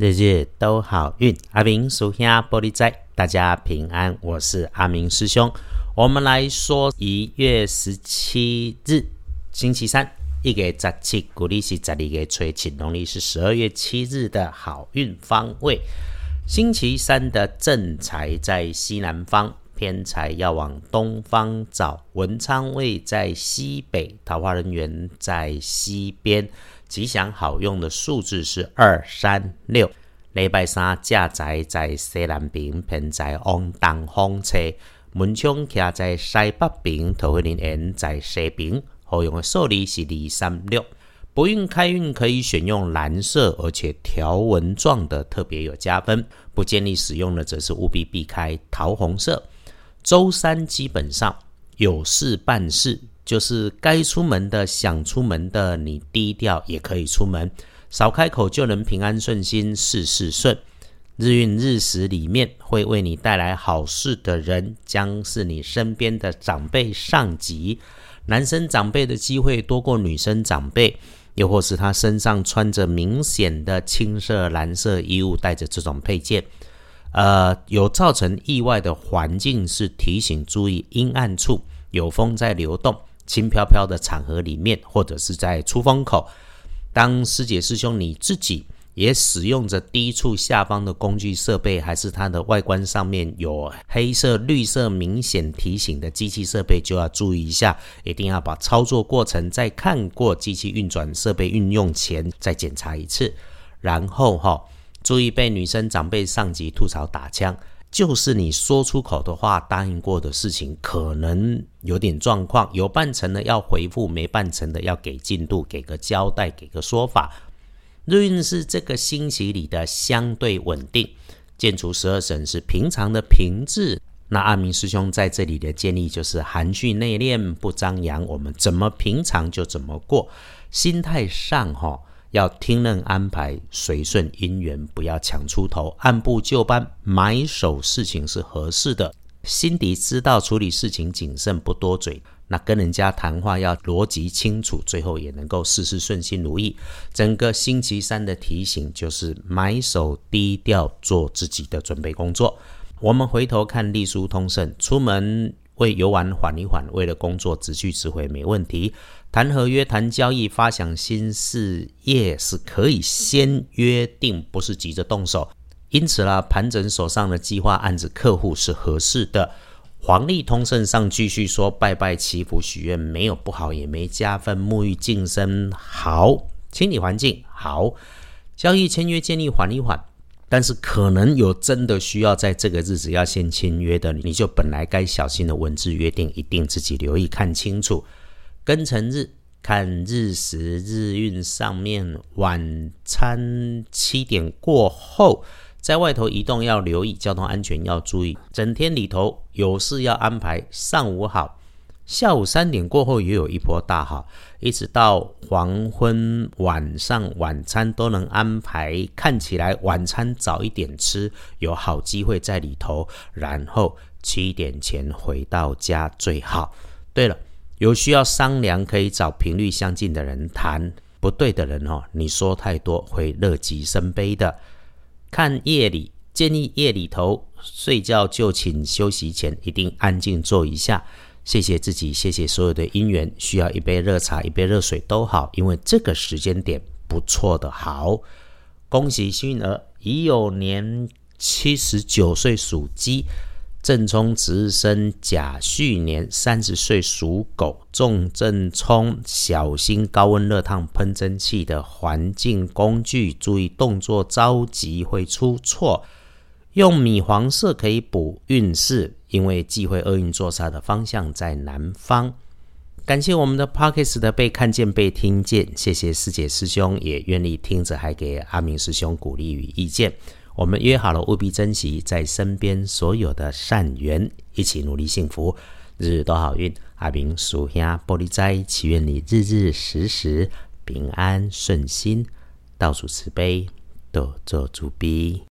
日日都好运。阿明属下玻璃仔，大家平安。我是阿明师兄。我们来说一月十七日，星期三，一个十七，古历是十二月初七，农历是十二月七日的好运方位。星期三的正财在西南方。偏财要往东方找，文昌位在西北，桃花人员在西边，吉祥好用的数字是二三六。礼拜三驾载在西南边，偏财往东风车，门窗徛在西北边，桃花人缘在西边，好用的数字是二三六。不运开运可以选用蓝色，而且条纹状的特别有加分。不建议使用的则是务必避开桃红色。周三基本上有事办事，就是该出门的、想出门的，你低调也可以出门，少开口就能平安顺心，事事顺。日运日时里面会为你带来好事的人，将是你身边的长辈、上级。男生长辈的机会多过女生长辈，又或是他身上穿着明显的青色、蓝色衣物，带着这种配件。呃，有造成意外的环境是提醒注意阴暗处，有风在流动，轻飘飘的场合里面，或者是在出风口。当师姐师兄你自己也使用着低处下方的工具设备，还是它的外观上面有黑色、绿色明显提醒的机器设备，就要注意一下，一定要把操作过程在看过机器运转设备运用前再检查一次，然后哈。注意被女生长辈上级吐槽打枪，就是你说出口的话，答应过的事情可能有点状况，有办成的要回复，没办成的要给进度，给个交代，给个说法。日运是这个星期里的相对稳定，建除十二神是平常的平治。那阿明师兄在这里的建议就是含蓄内敛，不张扬，我们怎么平常就怎么过，心态上哈。要听任安排，随顺因缘，不要抢出头，按部就班，买手事情是合适的。心底知道处理事情谨慎，不多嘴。那跟人家谈话要逻辑清楚，最后也能够事事顺心如意。整个星期三的提醒就是买手低调，做自己的准备工作。我们回头看隶书通胜，出门。为游玩缓一缓，为了工作直去直回没问题。谈合约、谈交易、发想新事业是可以先约定，不是急着动手。因此啦，盘整手上的计划案子，客户是合适的。黄历通胜上继续说，拜拜祈福许愿没有不好，也没加分。沐浴净身好，清理环境好，交易签约建议缓一缓。但是可能有真的需要在这个日子要先签约的，你就本来该小心的文字约定，一定自己留意看清楚。庚辰日看日时日运上面，晚餐七点过后，在外头移动要留意交通安全要注意。整天里头有事要安排，上午好。下午三点过后也有一波大好，一直到黄昏晚上晚餐都能安排，看起来晚餐早一点吃，有好机会在里头。然后七点前回到家最好。对了，有需要商量可以找频率相近的人谈，不对的人哦，你说太多会乐极生悲的。看夜里，建议夜里头睡觉就寝休息前一定安静坐一下。谢谢自己，谢谢所有的姻缘。需要一杯热茶，一杯热水都好，因为这个时间点不错的好。恭喜幸运儿已有年七十九岁属鸡，正冲值日生甲戌年三十岁属狗，重正冲，小心高温热烫喷蒸汽的环境工具，注意动作着急会出错。用米黄色可以补运势，因为忌讳厄运作煞的方向在南方。感谢我们的 Pockets 的被看见、被听见，谢谢师姐师兄也愿意听着，还给阿明师兄鼓励与意见。我们约好了，务必珍惜在身边所有的善缘，一起努力幸福，日日都好运。阿明属下玻璃斋，祈愿你日日时时平安顺心，倒数慈悲，多做主逼。